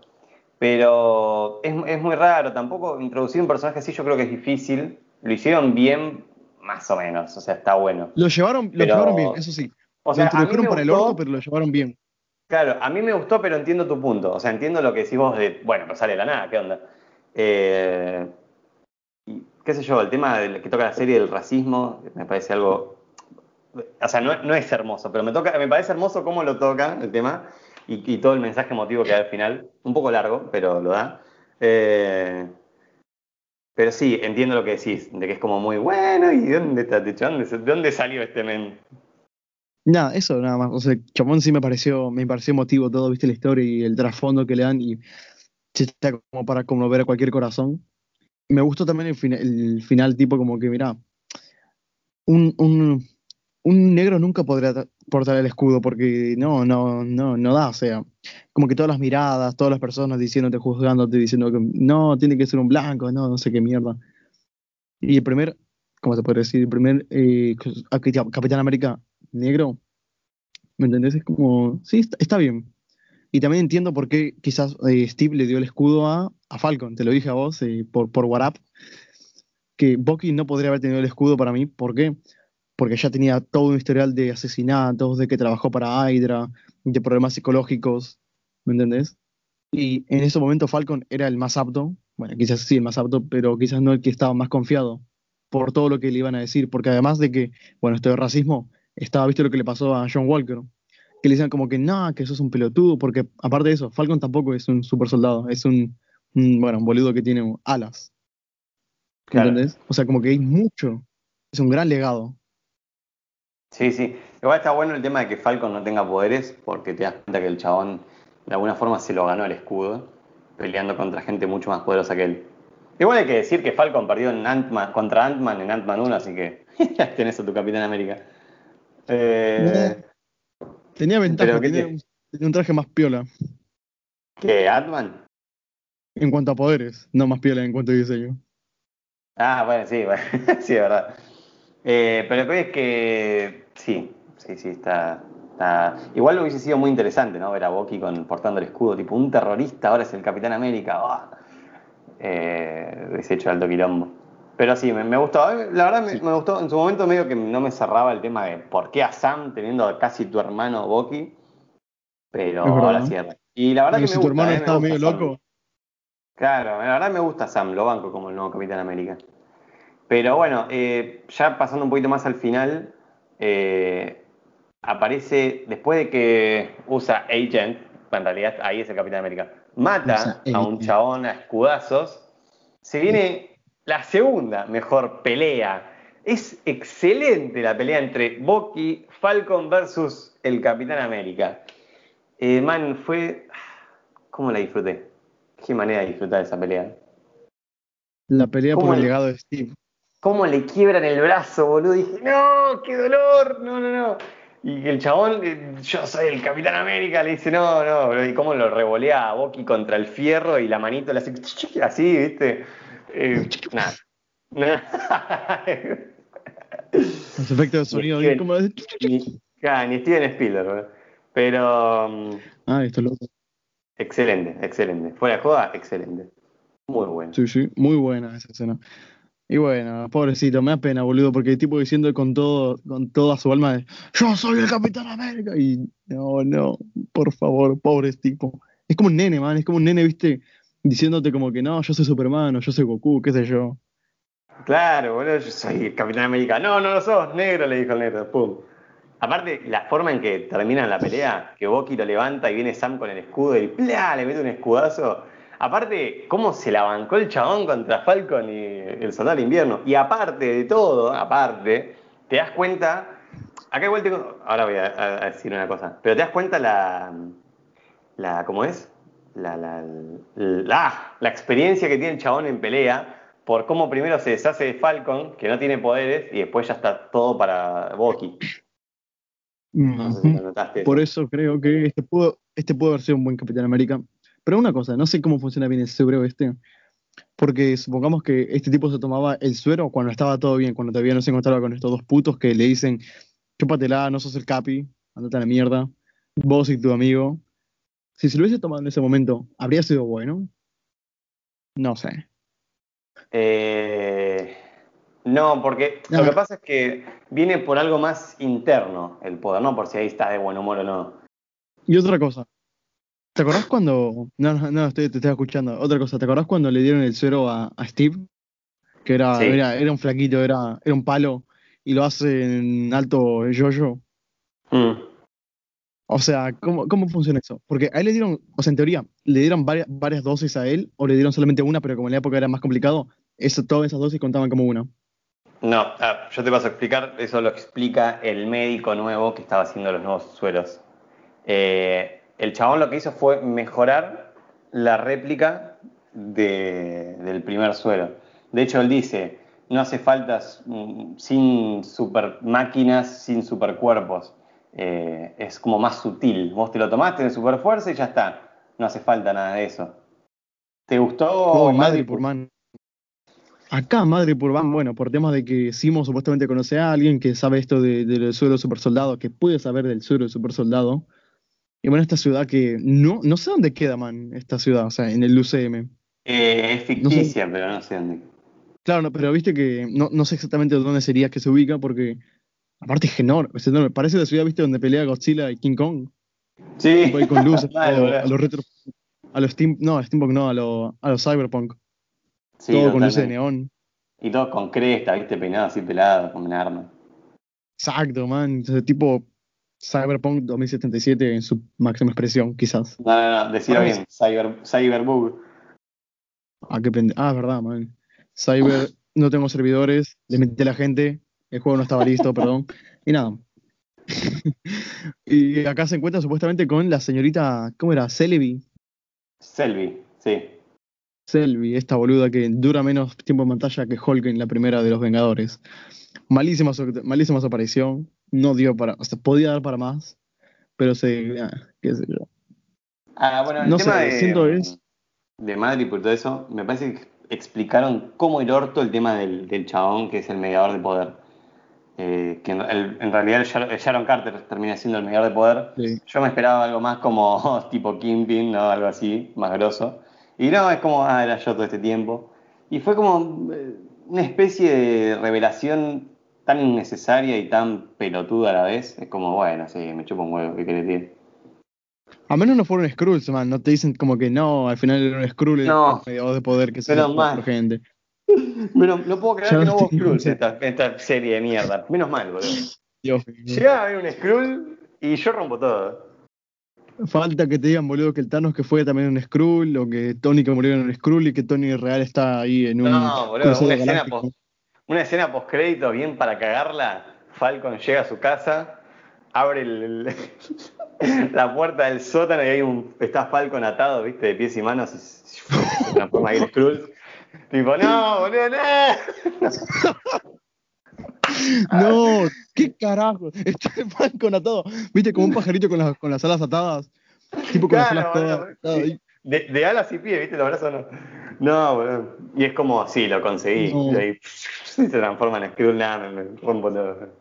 Pero es, es muy raro, tampoco introducir un personaje así yo creo que es difícil, lo hicieron bien, más o menos, o sea, está bueno. Lo llevaron, lo Pero- llevaron bien, eso sí. O sea, lo introdujeron para el orto, pero lo llevaron bien. Claro, a mí me gustó, pero entiendo tu punto. O sea, entiendo lo que decís vos de, bueno, pero sale de la nada, ¿qué onda? Eh, qué sé yo, el tema que toca la serie del racismo me parece algo. O sea, no, es hermoso, pero me, toca, me parece hermoso cómo lo toca el tema y, todo el mensaje emotivo que da al final. Un poco largo, pero lo da. Eh, pero sí, entiendo lo que decís, de que es como muy bueno, ¿y de dónde está? ¿De dónde, de dónde salió este men? Nada, eso nada más. O sea, Chamón sí me pareció, me pareció emotivo todo, viste la historia y el trasfondo que le dan y está como para conmover a cualquier corazón. Me gustó también el, fina- el final, tipo como que, mira, un, un, un negro nunca tra- portar el escudo porque no, no, no, no da, o sea, como que todas las miradas, todas las personas diciéndote, juzgándote, diciendo que no, tiene que ser un blanco, no, no sé qué mierda. Y el primer, ¿cómo se puede decir? El primer eh, Capitán América negro ¿Me entendés? Es como, sí, está, bien. Y también entiendo por qué quizás eh, Steve le dio el escudo a, a, Falcon, te lo dije a vos eh, por, por WhatsApp, que Bucky no podría haber tenido el escudo para mí. ¿Por qué? Porque ya tenía todo un historial de asesinatos, de que trabajó para Hydra, de problemas psicológicos, ¿me entendés? Y en ese momento Falcon era el más apto, bueno, quizás sí el más apto, pero quizás no el que estaba más confiado por todo lo que le iban a decir, porque además de que, bueno, esto de racismo, estaba visto lo que le pasó a John Walker, que le decían como que no, que eso es un pelotudo, porque aparte de eso, Falcon tampoco es un super soldado, es un, bueno, un boludo que tiene alas. ¿Entendés? O sea, como que hay mucho, es un gran legado. Sí, sí. Igual está bueno el tema de que Falcon no tenga poderes, porque te das cuenta que el chabón de alguna forma se lo ganó el escudo, peleando contra gente mucho más poderosa que él. Igual hay que decir que Falcon perdió en Ant contra Ant-Man en Ant-Man 1, así que ya tenés a tu Capitán América. Eh, tenía ventaja, tenía, un traje más piola. ¿Qué, Ant-Man? En cuanto a poderes, no más piola en cuanto a diseño. Ah, bueno, sí, bueno, sí, es verdad. Eh, pero lo que es que sí, sí, sí, está, Igual lo hubiese sido muy interesante, ¿no? Ver a Bucky con, portando el escudo, tipo un terrorista, ahora es el Capitán América. Oh. Eh, alto quilombo. Pero sí, me, gustó. Eh, la verdad me, gustó. En su momento medio que no me cerraba el tema de por qué a Sam teniendo casi tu hermano Bucky. Pero ahora cierra. Y la verdad que me tu hermano estaba medio loco. Claro, la verdad me gusta Sam, lo banco como el nuevo Capitán América. Pero bueno, eh, ya pasando un poquito más al final, eh, aparece, después de que usa Agent, en realidad ahí es el Capitán América, mata a un chabón a escudazos, se viene la segunda mejor pelea. Es excelente la pelea entre Bucky, Falcon versus el Capitán América. Eh, man, fue... ¿Cómo la disfruté? Qué manera de disfrutar esa pelea. La pelea por el legado de Steve. ¿Cómo le quiebran el brazo, boludo? dije, no, qué dolor, no, no, no. Y el chabón, eh, yo soy el Capitán América, le dice, no, no, y cómo lo revolea a Bucky contra el fierro y la manito le hace así, ¿viste? Eh, nada. Los efectos de sonido, ni, como ni, ni Steven Spielberg, pero. Mm, ah, esto es loco. Excelente, excelente. Fuera de joda, excelente. Muy bueno. Sí, sí, muy buena esa escena. Y bueno, pobrecito, me da pena, boludo, porque el tipo diciendo con todo, con toda su alma, de, yo soy el Capitán América. Y no, no, por favor, pobre tipo. Es como un nene, man, es como un nene, viste, diciéndote como que no, yo soy Superman o yo soy Goku, qué sé yo. Claro, boludo, yo soy el Capitán América. No, no lo sos, negro, le dijo el negro, pum. Aparte, la forma en que termina la pelea, que Bucky lo levanta y viene Sam con el escudo y ¡plá! le mete un escudazo Aparte, cómo se la bancó el chabón contra Falcon y el soldado invierno. Y aparte de todo, aparte, te das cuenta. Acá igual tengo. Ahora voy a, decir una cosa. Pero te das cuenta la. la ¿Cómo es? La, la, la, la experiencia que tiene el chabón en pelea. Por cómo primero se deshace de Falcon, que no tiene poderes, y después ya está todo para Por eso creo que este pudo, este pudo haber sido un buen Capitán América. Pero una cosa, no sé cómo funciona bien el suero este. Porque supongamos que este tipo se tomaba el suero cuando estaba todo bien, cuando todavía no se encontraba con estos dos putos que le dicen, chúpatela, no sos el capi, andate a la mierda, vos y tu amigo. Si se lo hubiese tomado en ese momento, ¿habría sido bueno? No sé. Eh, no, porque lo que pasa es que viene por algo más interno el poder, no por si ahí está de buen humor o no. Y otra cosa, ¿Te acordás cuando.? No, no, no estoy, te estoy escuchando. Otra cosa, ¿te acordás cuando le dieron el suero a, Steve? Que era, era, un flaquito, era, era un palo, y lo hace en alto yo-yo. Mm. O sea, ¿cómo, ¿cómo funciona eso? Porque a él le dieron, o sea, en teoría, le dieron varias, varias dosis a él, o le dieron solamente una, pero como en la época era más complicado, eso, todas esas dosis contaban como una. No, ah, yo te paso a explicar, eso lo explica el médico nuevo que estaba haciendo los nuevos sueros. Eh, el chabón lo que hizo fue mejorar la réplica del primer suelo. De hecho, él dice, no hace falta sin super máquinas, sin super cuerpos. Eh, es como más sutil. Vos te lo tomaste de super fuerza y ya está. No hace falta nada de eso. ¿Te gustó? Oh, Madrid. Acá, madre por van, bueno, por temas de que Simo supuestamente conoce a alguien que sabe esto de- del suelo super soldado, que puede saber del suelo super soldado. Y bueno, esta ciudad que no, no sé dónde queda, man, esta ciudad, o sea, en el UCM. Eh, es ficticia, pero no sé dónde. Claro, no, pero viste que no, no sé exactamente dónde sería que se ubica, porque aparte es enorme, es enorme. Parece la ciudad, viste, donde pelea Godzilla y King Kong. Sí. Con luces, a los retro, a los steam, no, a steampunk no, a los cyberpunk, Sí, todo con luces de neón. Y todo con cresta, viste, peinado así pelado, como un arma. Exacto, man, ese tipo Cyberpunk 2077 en su máxima expresión, quizás. No, no, no, decirlo bien, cyber, Cyberbug. Ah, qué pende- ah, es verdad, man. Cyber, no tengo servidores, le metí a la gente, el juego no estaba listo, perdón. Y nada. y acá se encuentra supuestamente con la señorita, ¿cómo era? Celebi. Selby, sí. Selby, esta boluda que dura menos tiempo en pantalla que Hulk en la primera de los Vengadores. Malísima su, malísima su aparición, no dio para, o sea, podía dar para más, pero se, ah, qué sé yo. Ah, bueno, el No tema sé, de, siento es- de Madrid y todo eso, me parece que explicaron cómo el orto el tema del, del chabón que es el mediador de poder. Eh, que en, el- en realidad Sharon Carter termina siendo el mediador de poder. Sí. Yo me esperaba algo más como tipo Kingpin, ¿no? Algo así, más grosso. Y no, es como, ah, era yo todo este tiempo. Y fue como eh, una especie de revelación tan innecesaria y tan pelotuda a la vez. Es como, bueno, sí, me chupo un huevo, ¿qué querés decir? A menos no fueron Skrulls, man, no te dicen como que no, al final era un Skrull No. mediador de poder que se Menos por gente. Pero no puedo creer Ya que no hubo Skrulls en esta, esta serie de mierda. Menos mal, boludo. Dios, Llegaba a haber un Skrull y yo rompo todo. Falta que te digan, boludo, que el Thanos que fue también un Skrull, o que Tony que murió en un Skrull y que Tony real está ahí en un No, boludo, una escena, post, una escena postcrédito bien para cagarla. Falcon llega a su casa, abre el- el- la puerta del sótano y hay un, está Falcon atado, viste, de pies y manos y se transforma ahí en Skrull. Tipo, no, boludo, no. No, qué carajo. Está el Falcon atado. Viste, como un pajarito con las, con las alas atadas. Tipo con las alas atadas ahí. De, de alas y pies, viste, los brazos no. No, boludo. Y es como, sí, lo conseguí. No. Y ahí se transforma en Skrull, me, rompo todo.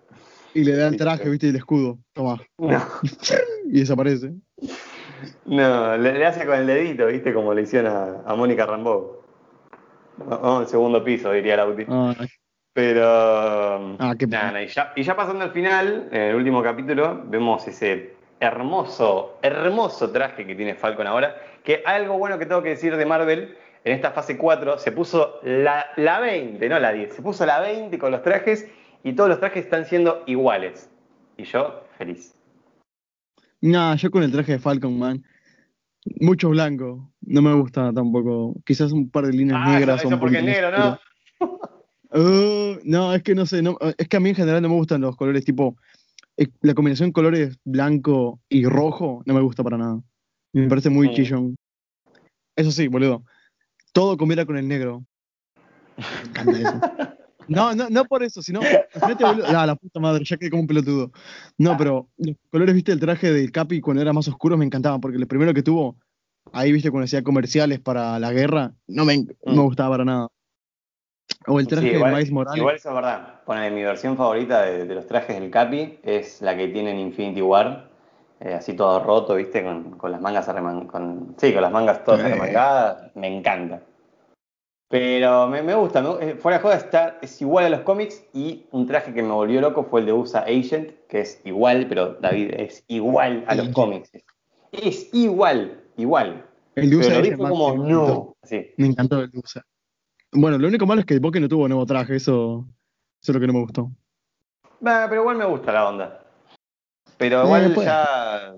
Y le da el traje, viste, y el escudo. Toma. No. Y desaparece. No, le, le hace con el dedito, ¿viste? Como le hicieron a, a Mónica Rambeau. Oh, el segundo piso, diría Lauti. Ay, Pero. Ah, qué nada, y, ya, y ya pasando al final, en el último capítulo, vemos ese hermoso, hermoso traje que tiene Falcon ahora. Que algo bueno que tengo que decir de Marvel, en esta fase 4 se puso la, la 20, no la 10, se puso la 20 con los trajes y todos los trajes están siendo iguales. Y yo, feliz. Nah, yo con el traje de Falcon, man. Mucho blanco. No me gusta tampoco. Quizás un par de líneas Ah, negras. eso, eso porque es negro, ¿no? Uh, no, es que no sé. no- es que a mí en general no me gustan los colores tipo. eh, La combinación de colores blanco y rojo no me gusta para nada. Me parece muy Mm. chillón. Eso sí, boludo. Todo combina con el negro. Me encanta eso. No, no, no por eso, sino. imagínate, boludo, ah, la puta madre, ya quedé como un pelotudo. No, pero los colores, viste, el traje del Capi cuando era más oscuro me encantaban, porque el primero que tuvo, ahí viste, cuando hacía comerciales para la guerra, no me, no me Mm. gustaba para nada. O el traje Sí, igual, de Miles Morales. igual eso es verdad. Ponele, mi versión favorita de, de los trajes del Capi es la que tiene en Infinity War. eh, así todo roto, ¿viste? Con, con las mangas arreman- con Sí, con las mangas todas Eh. arremangadas. Me encanta. Pero me, me gusta. me- eh, fuera de joda está, es igual a los cómics y un traje que me volvió loco fue el de USA Agent, que es igual, pero David, es igual a los Sí. cómics. Es igual, igual. El de USA Pero lo dijo como, no. Sí. Me encantó el de USA. Bueno, lo único malo es que Boque no tuvo nuevo traje, eso, eso es lo que no me gustó. Pero igual me gusta la onda. Pero Eh, igual ya,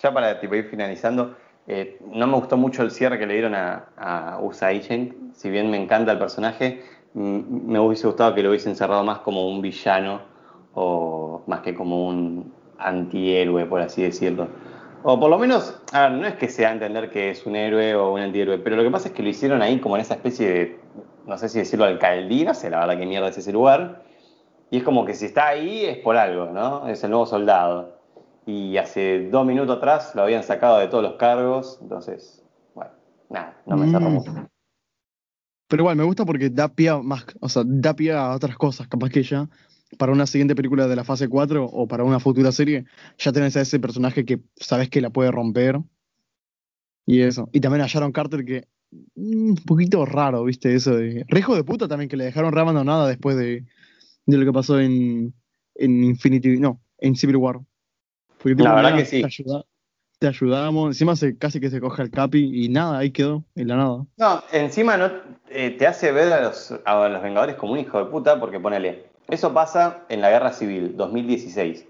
ya para tipo, ir finalizando, eh, no me gustó mucho el cierre que le dieron a, a USA Agent. Si bien me encanta el personaje, me hubiese gustado que lo hubiesen cerrado más como un villano o más que como un antihéroe, por así decirlo. O por lo menos, a ver, no es que sea entender que es un héroe o un antihéroe, pero lo que pasa es que lo hicieron ahí como en esa especie de, no sé si decirlo alcaldía, no sé la verdad qué mierda es ese lugar. Y es como que si está ahí es por algo, ¿no? Es el nuevo soldado. Y hace dos minutos atrás lo habían sacado de todos los cargos, entonces, bueno, nada, no me cerró Mm. mucho. Pero igual, me gusta porque da pie a más, o sea, da pie a otras cosas, capaz que ya para una siguiente película de la fase 4 o para una futura serie, ya tenés a ese personaje que sabes que la puede romper. Y eso. Y también a Sharon Carter que un poquito raro, ¿viste? Eso de. Rejo de puta también, que le dejaron re abandonada después de, de lo que pasó en, en Infinity. No, en Civil War. Porque, tipo, La verdad nada, que sí. Te, ayuda- te ayudamos. Encima se, casi que se coge el capi y nada, ahí quedó, en la nada. No, encima no eh, te hace ver a los, a los Vengadores como un hijo de puta porque ponele, eso pasa en la Guerra Civil, 2016.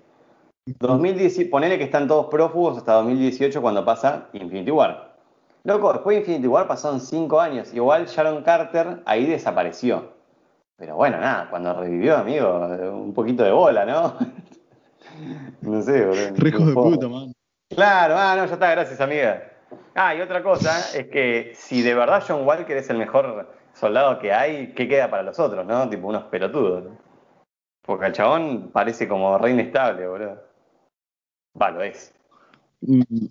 2010, ponele que están todos prófugos hasta 2018 cuando pasa Infinity War. Loco, después de Infinity War pasaron 5 años. Igual Sharon Carter ahí desapareció. Pero bueno, nada, cuando revivió, amigo, un poquito de bola, ¿no? no sé, boludo. Rejo de puta, man. Claro, ah, no, ya está, gracias, amiga. Ah, y otra cosa es que si de verdad John Walker es el mejor soldado que hay, ¿qué queda para los otros, no? Tipo unos pelotudos. ¿no? Porque el chabón parece como re inestable, boludo. Va, lo es. Mm,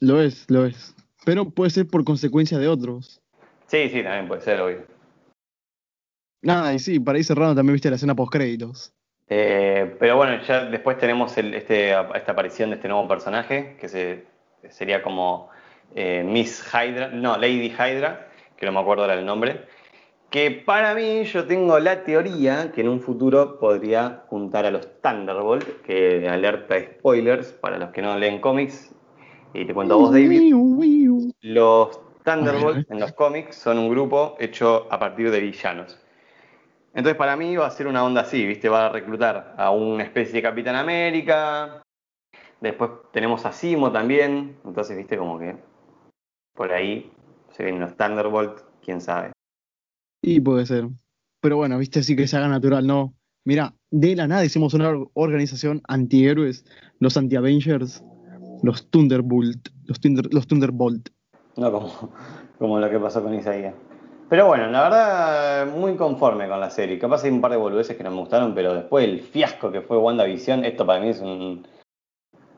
Lo es, lo es. Pero puede ser por consecuencia de otros. Sí, sí, también puede ser, obvio. Nada, y sí, para ir cerrando también viste la escena post créditos. Eh, pero bueno, ya después tenemos el- este, esta aparición de este nuevo personaje, que se, sería como eh, Miss Hydra, no, Lady Hydra, que no me acuerdo ahora el nombre, que para mí yo tengo la teoría que en un futuro podría juntar a los Thunderbolt, que alerta spoilers para los que no leen cómics, y te cuento a vos, David. Los Thunderbolts en los cómics son un grupo hecho a partir de villanos. Entonces para mí va a ser una onda así, ¿viste? Va a reclutar a una especie de Capitán América. Después tenemos a Simo también. Entonces, ¿viste? Como que por ahí se vienen los Thunderbolts, quién sabe. Y puede ser. Pero bueno, viste, sí que se haga natural, ¿no? Mira, de la nada hicimos una or- organización antihéroes, los anti-Avengers, los Thunderbolt, los, Thunder, los Thunderbolt. No como, como lo que pasó con Isaías. Pero bueno, la verdad, muy conforme con la serie. Capaz hay un par de boludeces que no me gustaron, pero después el fiasco que fue WandaVision, esto para mí es un.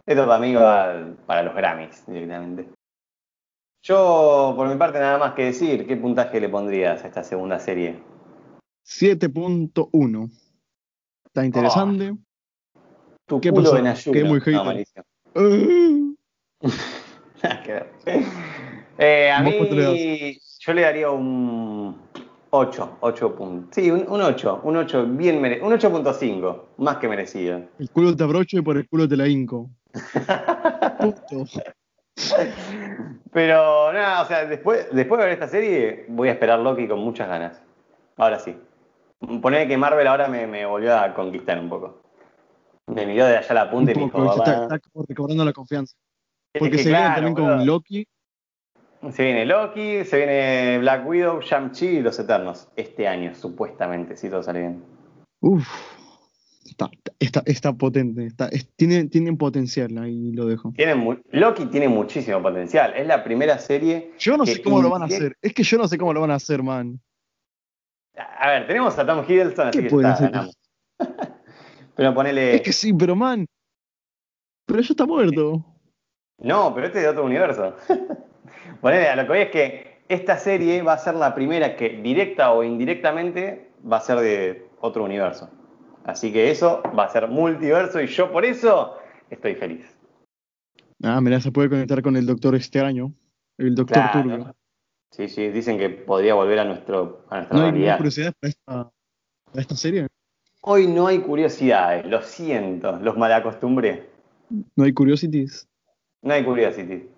Esto para mí va para los Grammys directamente. Yo, por mi parte, nada más que decir, ¿qué puntaje le pondrías a esta segunda serie? 7.1. Está interesante. Tu ¿Qué culo pasó? en ayuno. Quedé muy No, Eh, a ¿Vos cuánto le mí, yo le daría un 8, 8 puntos. Sí, un, un 8, un 8 bien mere- un 8.5, más que merecido. el culo te abrocho y por el culo te la hinco. Pero nada, o sea, después, después de ver esta serie, voy a esperar Loki con muchas ganas. Ahora sí. Poner que Marvel ahora me, me volvió a conquistar un poco. Me miró de allá a la punta y me Un dijo, está, está recobrando la confianza. Es Porque que se viene también con Loki. Se viene Loki, se viene Black Widow, Shang-Chi y los Eternos. Este año, supuestamente, si todo sale bien. Uf. Está, está, está potente. Está, es- tiene, tiene potencial, ahí lo dejo. Loki tiene muchísimo potencial. Es la primera serie. Yo no sé cómo lo van a hacer. Es que yo no sé cómo lo van a hacer, man. A ver, tenemos a Tom Hiddleston, así ¿Qué que está, hacer? ganamos. Pero ponele. Es que sí, pero man. Pero ya está muerto. No, pero este es de otro universo. ponele, a lo que voy es que esta serie va a ser la primera que, directa o indirectamente, va a ser de otro universo. Así que eso va a ser multiverso y yo por eso estoy feliz. Ah, mira, se puede conectar con el Doctor Extraño. El Doctor Claro. Turbio. Sí, sí, dicen que podría volver a, nuestro, a nuestra ¿No hay realidad. curiosidad para esta, para esta serie? Hoy no hay curiosidades, lo siento, los malacostumbré. ¿No hay curiosities? No hay curiosity.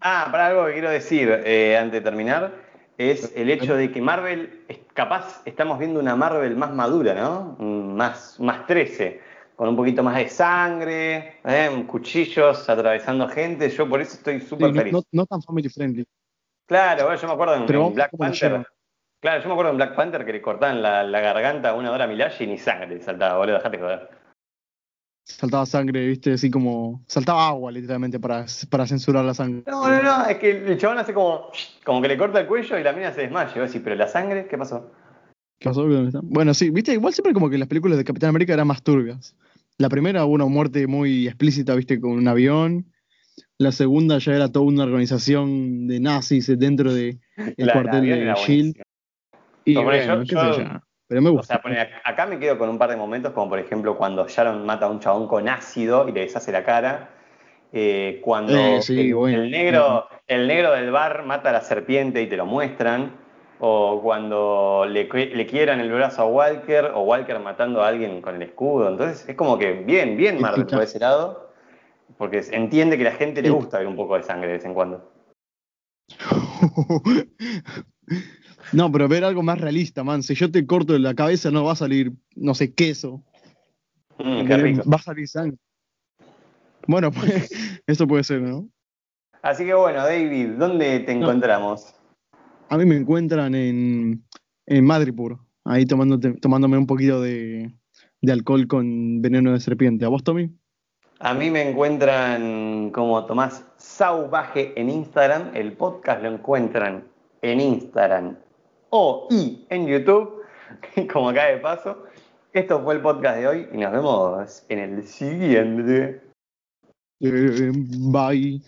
Ah, para algo que quiero decir eh, antes de terminar, es el hecho de que Marvel, es capaz estamos viendo una Marvel más madura, ¿no? Más, más 13, con un poquito más de sangre, ¿eh? cuchillos atravesando gente. Yo por eso estoy súper feliz. no- no tan family friendly. Claro, bueno, yo me acuerdo en, Pero Black Panther. Claro, yo me acuerdo en Black Panther que le cortaban la, la garganta a una hora a y ni sangre saltaba, boludo, dejate joder. Saltaba sangre, viste, así como. Saltaba agua, literalmente, para, para censurar la sangre. No, no, no, es que el chabón hace como, como que le corta el cuello y la mina se desmaya. Y vos decís, pero la sangre, ¿qué pasó? ¿Qué pasó? Bueno, sí, viste, igual siempre como que las películas de Capitán América eran más turbias. La primera hubo una muerte muy explícita, viste, con un avión. La segunda ya era toda una organización de nazis dentro del La- la cuartel avión de Shield. Buenísima. Y Como bueno, yo- qué yo- sé yo. Pero me O gusta. sea, acá me quedo con un par de momentos, como por ejemplo cuando Sharon mata a un chabón con ácido y le deshace la cara. Eh, cuando Eh, sí, el, bueno. el negro, el negro del bar mata a la serpiente y te lo muestran. O cuando le, le quieran el brazo a Walker, o Walker matando a alguien con el escudo. Entonces es como que bien, bien Marvel por ese lado. Porque entiende que a la gente le gusta ver un poco de sangre de vez en cuando. no, pero ver algo más realista, man. Si yo te corto la cabeza, no va a salir, no sé, queso. Mm, qué rico. Va a salir sangre. Bueno, pues, eso puede ser, ¿no? Así que bueno, David, ¿dónde te No. encontramos? A mí me encuentran en, en Madripur, ahí tomándote, tomándome un poquito de, de alcohol con veneno de serpiente. ¿A vos, Tommy? A mí me encuentran como Tomás Sauvaje en Instagram. El podcast lo encuentran en Instagram o y en YouTube, como acá de paso. Esto fue el podcast de hoy y nos vemos en el siguiente. Eh, bye.